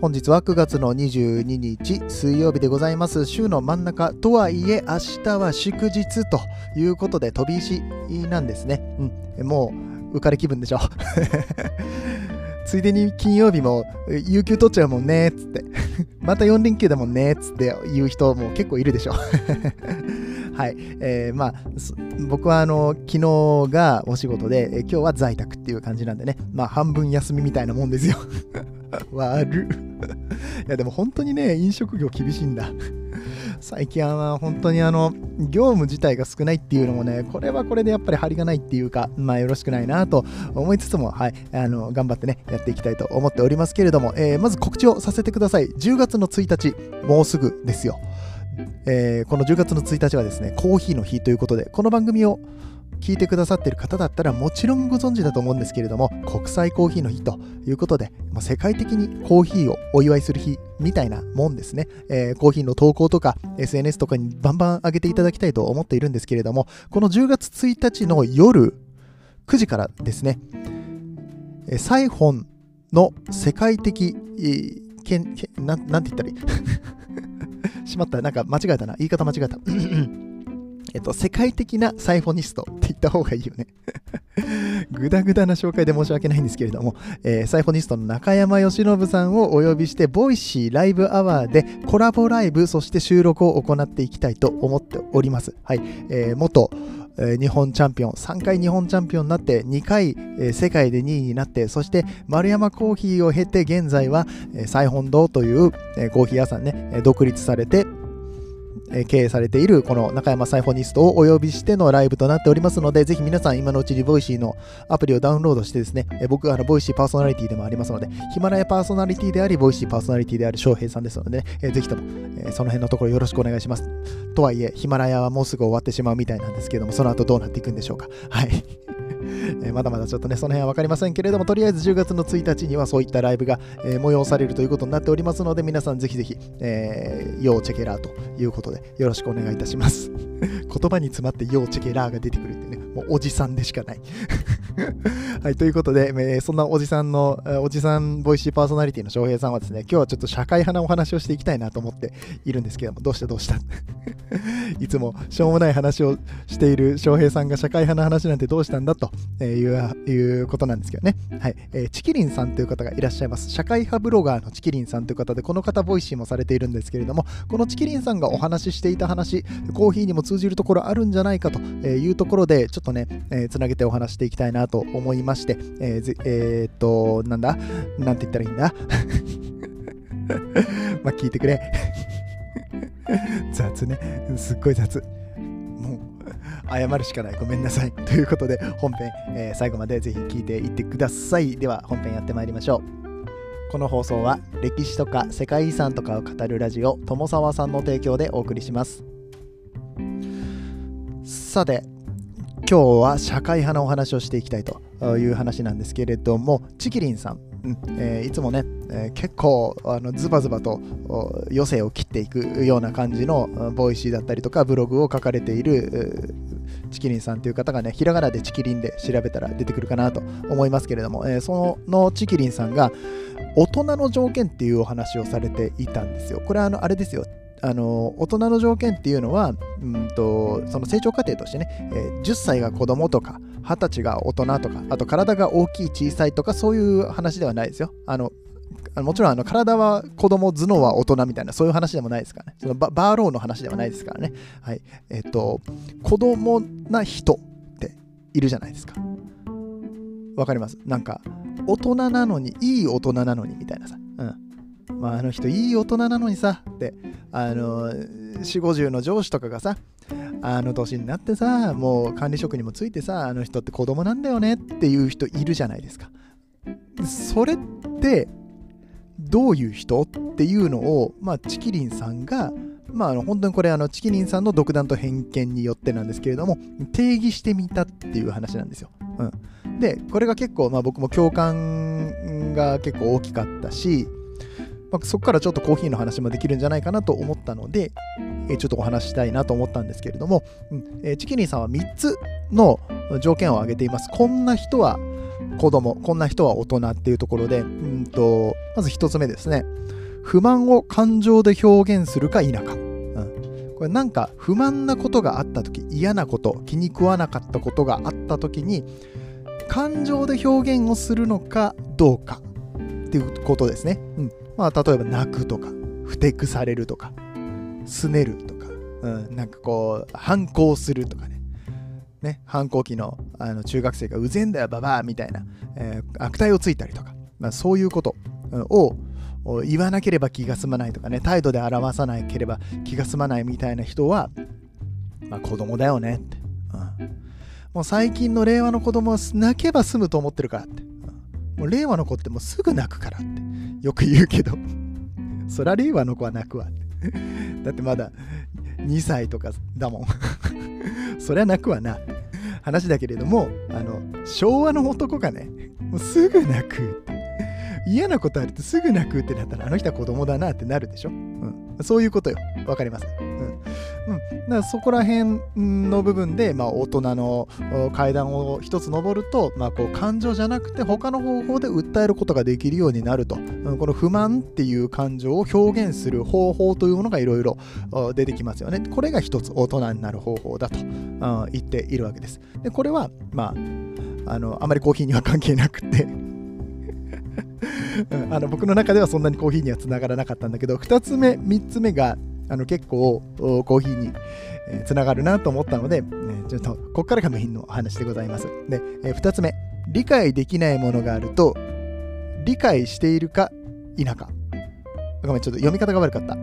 本日は9月の22日水曜日でございます。週の真ん中とはいえ明日は祝日ということで飛び石なんですね、うん、もう浮かれ気分でしょ。ついでに金曜日も有給取っちゃうもんねっつって。また4連休だもんねっつって言う人も結構いるでしょ。はい、えー、まあ僕はあの昨日がお仕事で、えー、今日は在宅っていう感じなんでね。まあ半分休みみたいなもんですよ。悪いやでも本当にね飲食業厳しいんだ。最近は本当にあの業務自体が少ないっていうのもねこれはこれでやっぱり張りがないっていうかまあよろしくないなと思いつつもはい。あの頑張ってねやっていきたいと思っておりますけれども、え、まず告知をさせてください。10月の1日もうすぐですよ。えー、この10月の1日はですねコーヒーの日ということでこの番組を聞いてくださっている方だったらもちろんご存知だと思うんですけれども国際コーヒーの日ということで、まあ、世界的にコーヒーをお祝いする日みたいなもんですね、えー、コーヒーの投稿とか SNS とかにバンバン上げていただきたいと思っているんですけれどもこの10月1日の夜9時からですね、え、サイフォンの世界的、えー、けんけななんて言ったらいい？しまった、なんか間違えたな。言い方間違えた。えっと、世界的なサイフォニストって言った方がいいよねぐだぐだな紹介で申し訳ないんですけれども、えー、サイフォニストの中山吉伸さんをお呼びして、 Voicy ライブアワーでコラボライブ、そして収録を行っていきたいと思っております。はい。えー、元、え日本チャンピオン、3回日本チャンピオンになって、2回、世界で2位になって、そして丸山コーヒーを経て、現在は、えサイフォン堂という、コーヒー屋さんね、独立されて、経営されているこの中山サイフォニストをお呼びしてのライブとなっておりますので、ぜひ皆さん今のうちに Voicy のアプリをダウンロードしてですね、え僕はあの Voicy パーソナリティでもありますので、ヒマラヤパーソナリティであり、 Voicy パーソナリティである翔平さんですので、ね、えぜひとも、えその辺のところよろしくお願いします。とはいえ、ヒマラヤはもうすぐ終わってしまうみたいなんですけども、その後どうなっていくんでしょうか。はい。えまだまだちょっとね、その辺は分かりませんけれども、とりあえず10月の1日にはそういったライブが、え、催されるということになっておりますので、皆さんぜひぜひ、えー、要チェケラーということで、よろしくお願いいたします。言葉に詰まって要チェケラーが出てくるってね、もうおじさんでしかない。はい、ということで、えー、そんなおじさんの、おじさん Voicy パーソナリティの翔平さんはですね、今日はちょっと社会派なお話をしていきたいなと思っているんですけども、どうしたどうした？いつもしょうもない話をしている翔平さんが社会派の話なんてどうしたんだといういうことなんですけどね。はい、えー、ちきりんさんという方がいらっしゃいます。社会派ブロガーのちきりんさんという方で、この方 Voicy もされているんですけれども、このちきりんさんがお話ししていた話、コーヒーにも通じるところあるんじゃないかというところで、ちょっとね、えー、つなげてお話していきたいななと思いまして、えー、えー、っと、なんだ？なんて言ったらいいんだ？まあ聞いてくれ 雑ね。すっごい雑。もう、謝るしかない。ごめんなさい。ということで、本編、えー、最後までぜひ聞いていってください。では、本編やってまいりましょう。この放送は、歴史とか世界遺産とかを語るラジオ、友沢さんの提供でお送りします。さて、今日は社会派のお話をしていきたいという話なんですけれども、ちきりんさん、うんえー、いつもね、えー、結構あのズバズバと世相を斬っていくような感じの Voicy だったりとかブログを書かれているちきりんさんという方がねひらがなでちきりんで調べたら出てくるかなと思いますけれども、えー、そのちきりんさんが大人の条件っていうお話をされていたんですよ。これはあのあれですよ。あの大人の条件っていうのは、うんと、その成長過程としてね、えー、10歳が子供とか20歳が大人とかあと体が大きい小さいとかそういう話ではないですよ。あのもちろんあの体は子供頭脳は大人みたいなそういう話でもないですからね。そのバーローの話ではないですからね。はい。えっ、ー、と子供な人っているじゃないですか。わかります？なんか大人なのにいい大人なのにみたいなさ。うん。まあ、あの人いい大人なのにさってあの4 5 0の上司とかがさあの年になってさもう管理職にもついてさあの人って子供なんだよねっていう人いるじゃないですかそれってどういう人っていうのを、まあ、チキリンさんがまあ、あの本当にこれあのチキニンさんの独断と偏見によってなんですけれども定義してみたっていう話なんですよ。うん、でこれが結構、まあ、僕も共感が結構大きかったし、まあ、そこからちょっとコーヒーの話もできるんじゃないかなと思ったので、えちょっとお話したいなと思ったんですけれども、うんえチキニンさんは3つの条件を挙げています。こんな人は子供、こんな人は大人っていうところで、うんとまず1つ目ですね。不満を感情で表現するか否か。これなんか不満なことがあった時嫌なこと気に食わなかったことがあった時に感情で表現をするのかどうかっていうことですね。うんまあ、例えば泣くとかふてくされるとかすねるとか、うん、なんかこう反抗するとかねね反抗期のあの中学生がうぜんだよババアみたいな、えー、悪態をついたりとか、まあ、そういうことを言わなければ気が済まないとかね、態度で表さなければ気が済まないみたいな人は、まあ子供だよねって。うん、もう最近の令和の子供は泣けば済むと思ってるからって。うん、もう令和の子ってもうすぐ泣くからってよく言うけど、そりゃ令和の子は泣くわ。だってまだ2歳とかだもん。そりゃ泣くわな。話だけれども、あの、昭和の男がね、もうすぐ泣くって。嫌なことあるとすぐ泣くってなったら、あの人は子供だなってなるでしょ。うん、そういうことよ。わかります。うん。うん、そこら辺の部分で、まあ、大人の階段を一つ登ると、まあ、こう感情じゃなくて他の方法で訴えることができるようになると、うん、この不満っていう感情を表現する方法というものがいろいろ出てきますよね。これが一つ大人になる方法だと、うん、言っているわけです。でこれは、まあ、あのあまりコーヒーには関係なくて あの僕の中ではそんなにコーヒーにはつながらなかったんだけど2つ目3つ目があの結構コーヒーにつながるなと思ったので、ね、ちょっとここからがメインの話でございます。で、え2つ目理解できないものがあると理解しているか否かごめん、ちょっと読み方が悪かった。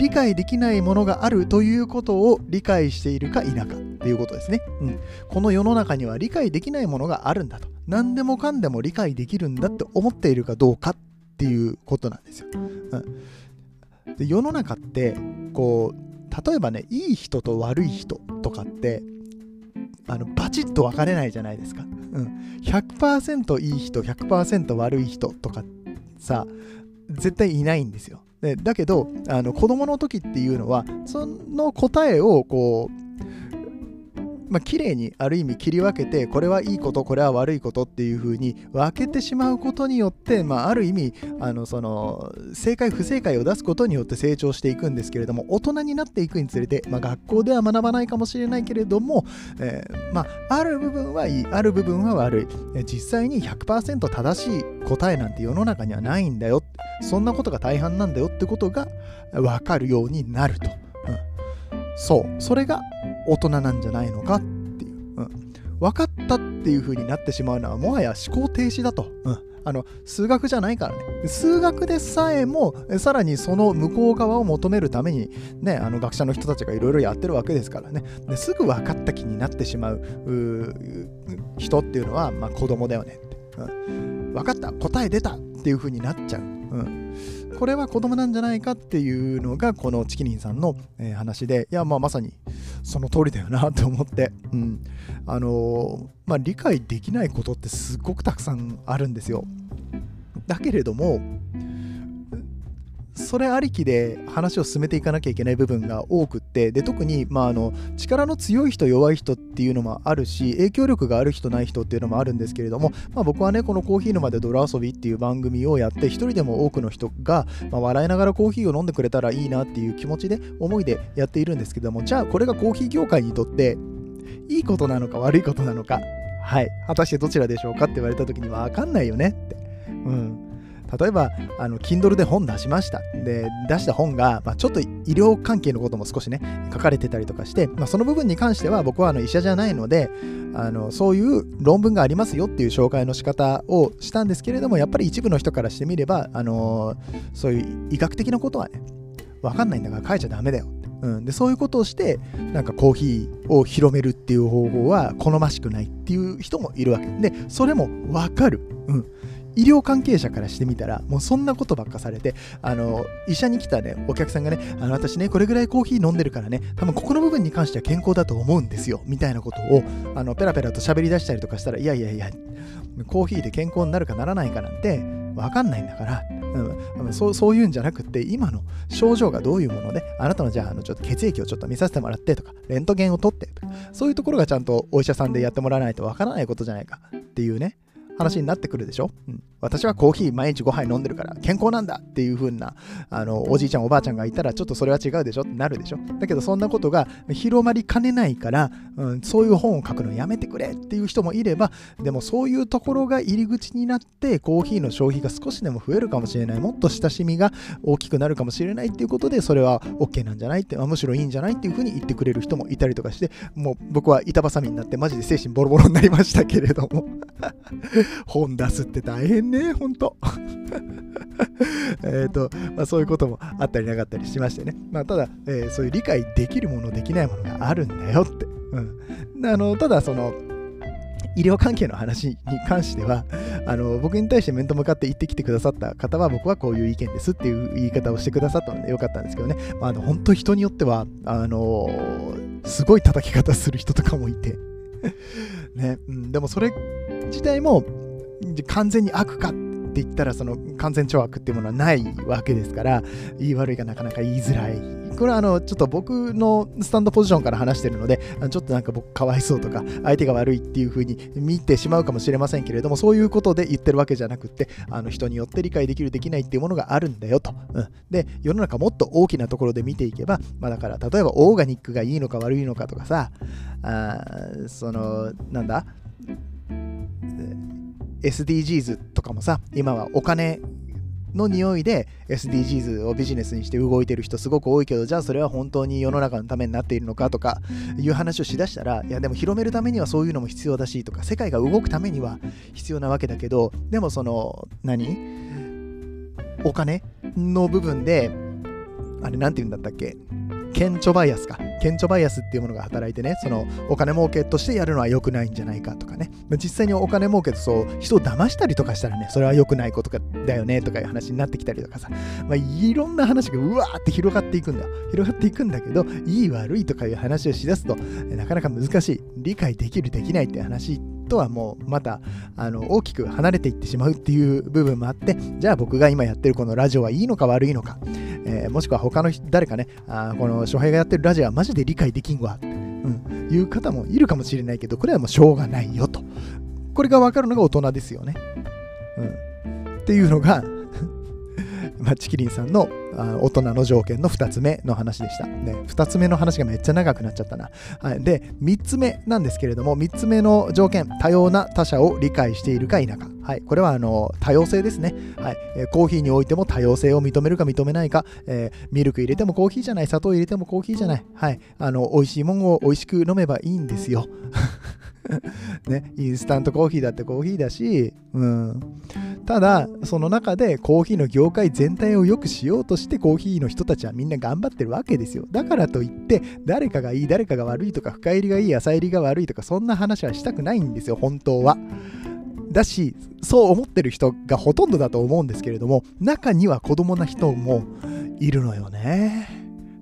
理解できないものがあるということを理解しているか否かっていうことですね。うん。この世の中には理解できないものがあるんだと。何でもかんでも理解できるんだって思っているかどうかっていうことなんですよ。うん、で世の中って、こう、例えばね、いい人と悪い人とかって、あのバチッと分かれないじゃないですか。うん、100%いい人、100%悪い人とかさ、絶対いないんですよ。でだけどあの子供の時っていうのはその答えをこうまあ綺麗にある意味切り分けてこれはいいことこれは悪いことっていう風に分けてしまうことによって、まあ、ある意味あのその正解不正解を出すことによって成長していくんですけれども大人になっていくにつれて、まあ、学校では学ばないかもしれないけれども、えー、まあ、ある部分はいいある部分は悪い。実際に100%正しい答えなんて世の中にはないんだよ。そんなことが大半なんだよってことが分かるようになると。そう、それが大人なんじゃないのかっていう。うん、分かったっていう風になってしまうのはもはや思考停止だと。うんあの数学じゃないからね。数学でさえも、さらにその向こう側を求めるために、ね、あの学者の人たちがいろいろやってるわけですからね。ですぐ分かった気になってしまう人っていうのは、まあ、子供だよねって、うん。分かった、答え出たっていう風になっちゃう。うん、これは子供なんじゃないかっていうのがこのチキニンさんの、え、話でいやまあまさにその通りだよなと思って、うん。あのー、まあ、理解できないことってすっごくたくさんあるんですよ。だけれどもそれありきで話を進めていかなきゃいけない部分が多くってで特に、まあ、あの力の強い人弱い人っていうのもあるし影響力がある人ない人っていうのもあるんですけれども、まあ、僕はねこのコーヒー沼で泥遊びっていう番組をやって一人でも多くの人が、まあ、笑いながらコーヒーを飲んでくれたらいいなっていう気持ちで思いでやっているんですけどもじゃあこれがコーヒー業界にとっていいことなのか悪いことなのかはい果たしてどちらでしょうかって言われた時に分かんないよねって。うん。例えば、あの、Kindle で本出しました。で、出した本が、まあ、ちょっと医療関係のことも少しね、書かれてたりとかして、まあ、その部分に関しては僕はあの医者じゃないので、あの、そういう論文がありますよっていう紹介の仕方をしたんですけれども、やっぱり一部の人からしてみれば、あのそういう医学的なことはね、わかんないんだから書いちゃダメだようん、でそういうことをしてなんかコーヒーを広めるっていう方法は好ましくないっていう人もいるわけ。でそれもわかる、うん、医療関係者からしてみたらもうそんなことばっかされてあの医者に来たねお客さんがねあの私ねこれぐらいコーヒー飲んでるからね多分ここの部分に関しては健康だと思うんですよみたいなことをあのペラペラと喋り出したりとかしたらいやいやいやコーヒーで健康になるかならないかなんて分かんないんだから、うん、そうそういうんじゃなくって今の症状がどういうものであなたのじゃああのちょっと血液をちょっと見させてもらってとかレントゲンを取ってとかそういうところがちゃんとお医者さんでやってもらわないと分からないことじゃないかっていうね話になってくるでしょ、うん、私はコーヒー毎日5杯飲んでるから健康なんだっていう風なあのおじいちゃんおばあちゃんがいたらちょっとそれは違うでしょ？ってなるでしょだけどそんなことが広まりかねないから、うん、そういう本を書くのやめてくれっていう人もいればでもそういうところが入り口になってコーヒーの消費が少しでも増えるかもしれない。もっと親しみが大きくなるかもしれないっていうことでそれは OK なんじゃないって、まあ、むしろいいんじゃないっていう風に言ってくれる人もいたりとかしてもう僕は板挟みになってマジで精神ボロボロになりましたけれども。本出すって大変ね、ほんと。えっと、まあ、そういうこともあったりなかったりしましてね。まあ、ただ、えー、そういう理解できるもの、できないものがあるんだよって。うん、あのただ、その、医療関係の話に関してはあの僕に対して面と向かって言ってきてくださった方は僕はこういう意見ですっていう言い方をしてくださったのでよかったんですけどね、まあ、あの本当人によってはあのすごい叩き方する人とかもいて ね、うん、でもそれ自体も完全に悪かって言ったらその完全懲悪っていうものはないわけですから言い悪いがなかなか言いづらい。これはあのちょっと僕のスタンドポジションから話してるのでちょっとなんか僕かわいそうとか相手が悪いっていう風に見てしまうかもしれませんけれどもそういうことで言ってるわけじゃなくってあの人によって理解できるできないっていうものがあるんだよと、うん、で世の中もっと大きなところで見ていけば、まあ、だから例えばオーガニックがいいのか悪いのかとかさあそのなんだ？SDGs とかもさ、今はお金の匂いで SDGs をビジネスにして動いてる人すごく多いけど、じゃあそれは本当に世の中のためになっているのかとかいう話をしだしたら、いやでも広めるためにはそういうのも必要だしとか、世界が動くためには必要なわけだけど、でもその、何？お金の部分で、あれなんて言うんだったっけ？顕著バイアスか。顕著バイアスっていうものが働いてね、そのお金儲けとしてやるのは良くないんじゃないかとかね。実際にお金儲けとそう人を騙したりとかしたらね、それは良くないことだよねとかいう話になってきたりとかさ、まあ、いろんな話がうわーって広がっていくんだ。広がっていくんだけど、いい悪いとかいう話をしだすと、なかなか難しい。理解できるできないって話とはもうまたあの大きく離れていってしまうっていう部分もあってじゃあ僕が今やってるこのラジオはいいのか悪いのかえー、もしくは他の誰かね、あこの翔平がやってるラジオはマジで理解できんわって、うん、いう方もいるかもしれないけど、これはもうしょうがないよと。これが分かるのが大人ですよね。うん、っていうのが まあ、チキリンさんの大人の条件の2つ目の話でした。ね、2つ目の話がめっちゃ長くなっちゃったな。はい、で、3つ目なんですけれども、3つ目の条件、多様な他者を理解しているか否か。はい、これはあの多様性ですね、はい、コーヒーにおいても多様性を認めるか認めないか、えー、ミルク入れてもコーヒーじゃない、砂糖入れてもコーヒーじゃない、はい、あの美味しいものを美味しく飲めばいいんですよ。ね、インスタントコーヒーだってコーヒーだし、うん、ただその中でコーヒーの業界全体を良くしようとしてコーヒーの人たちはみんな頑張ってるわけですよ。だからといって誰かがいい誰かが悪いとか深入りがいい浅入りが悪いとかそんな話はしたくないんですよ本当は。だしそう思ってる人がほとんどだと思うんですけれども中には子供な人もいるのよね。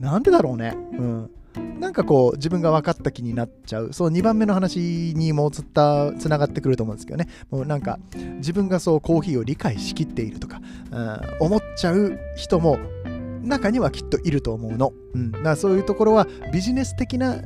なんでだろうね。うん。なんかこう自分が分かった気になっちゃう。そう2番目の話にもつったつながってくると思うんですけどね。もうなんか自分がそうコーヒーを理解しきっているとか、うん、思っちゃう人も中にはきっといると思うの。うん、だからそういうところはビジネス的な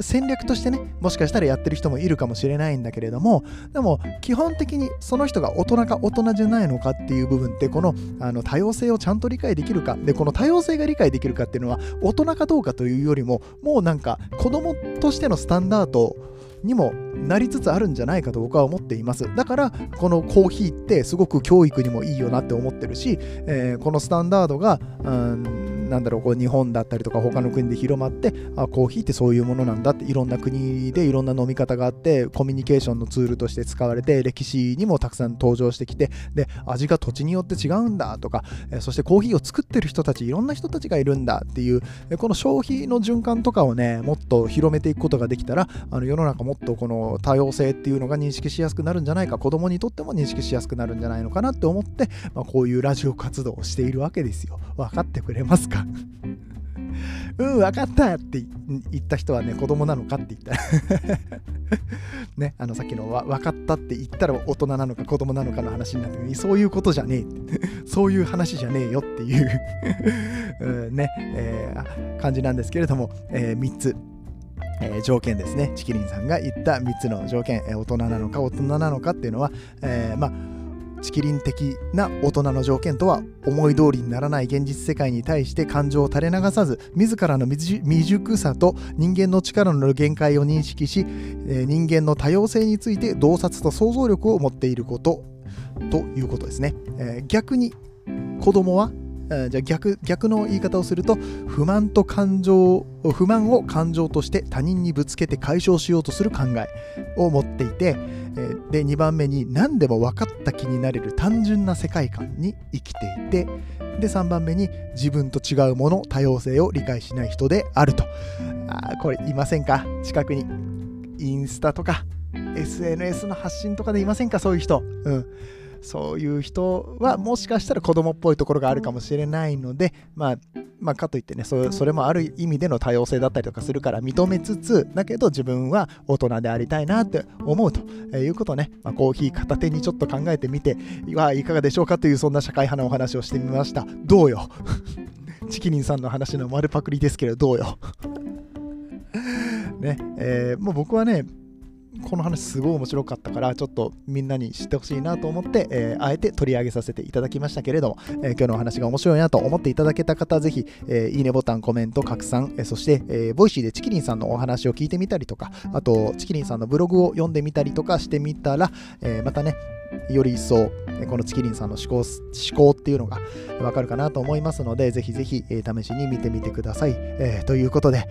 戦略としてね、もしかしたらやってる人もいるかもしれないんだけれども、でも基本的にその人が大人か大人じゃないのかっていう部分って、このあの多様性をちゃんと理解できるか、で、この多様性が理解できるかっていうのは、大人かどうかというよりも、もうなんか子供としてのスタンダードをにもなりつつあるんじゃないかと僕は思っています。だから、このコーヒーってすごく教育にもいいよなって思ってるし、えー、このスタンダードが、うんなんだろうこう日本だったりとか他の国で広まってあコーヒーってそういうものなんだっていろんな国でいろんな飲み方があってコミュニケーションのツールとして使われて歴史にもたくさん登場してきてで味が土地によって違うんだとか、えそしてコーヒーを作ってる人たちいろんな人たちがいるんだっていうこの消費の循環とかをねもっと広めていくことができたらあの世の中もっとこの多様性っていうのが認識しやすくなるんじゃないか子供にとっても認識しやすくなるんじゃないのかなって思って、まあ、こういうラジオ活動をしているわけですよ。分かってくれますか？うん、分かったって言った人はね、子供なのかって言った。ら ね、あのさっきの分かったって言ったら大人なのか子供なのかの話になって、そういうことじゃねえ そういう話じゃねえよっていう。う、ね、えー、感じなんですけれども、えー、3つ。えー、条件ですね。チキリンさんが言った3つの条件、えー、大人なのか大人なのかっていうのは、えー、まあチキリン的な大人の条件とは思い通りにならない現実世界に対して感情を垂れ流さず自らの未熟さと人間の力の限界を認識し、人間の多様性について洞察と想像力を持っていることということですね、え逆に子供はじゃあ逆逆の言い方をすると不満と感情不満を感情として他人にぶつけて解消しようとする考えを持っていてで2番目に何でも分かった気になれる単純な世界観に生きていてで3番目に自分と違うもの多様性を理解しない人であると。あこれいませんか？近くにインスタとか SNS の発信とかでいませんか？そういう人。うん。そういう人はもしかしたら子供っぽいところがあるかもしれないので、まあ、まあ、かといってねそ、れもある意味での多様性だったりとかするから認めつつ、だけど自分は大人でありたいなって思うということをね、まあ、コーヒー片手にちょっと考えてみてはいかがでしょうかというそんな社会派のお話をしてみました。どうよ？チキリンさんの話の丸パクリですけど、どうよ？ね、えー、もう僕はね、この話すごい面白かったからちょっとみんなに知ってほしいなと思って、えー、あえて取り上げさせていただきましたけれども、えー、今日のお話が面白いなと思っていただけた方ぜひ、えー、いいねボタンコメント拡散、えそして、え Voicy でちきりんさんのお話を聞いてみたりとかあとちきりんさんのブログを読んでみたりとかしてみたら、えまたねより一層このちきりんさんの思考思考っていうのがわかるかなと思いますので、ぜひぜひ、試しに見てみてください。え、ということで、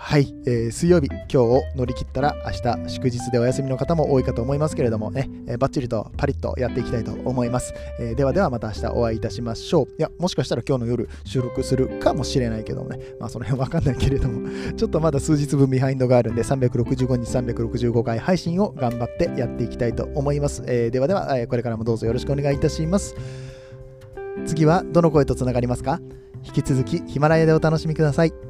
はい、えー、水曜日、今日を乗り切ったら明日祝日でお休みの方も多いかと思いますけれどもね、えー、バッチリとパリッとやっていきたいと思います、えー、ではではまた明日お会いいたしましょう。いや、もしかしたら今日の夜収録するかもしれないけどもね、まあその辺わかんないけれども、ちょっとまだ数日分ビハインドがあるんで、365日365回配信を頑張ってやっていきたいと思います。えー、ではでは、えこれからもどうぞよろしくお願いいたします。次はどの声とつながりますか？引き続きヒマラヤでお楽しみください。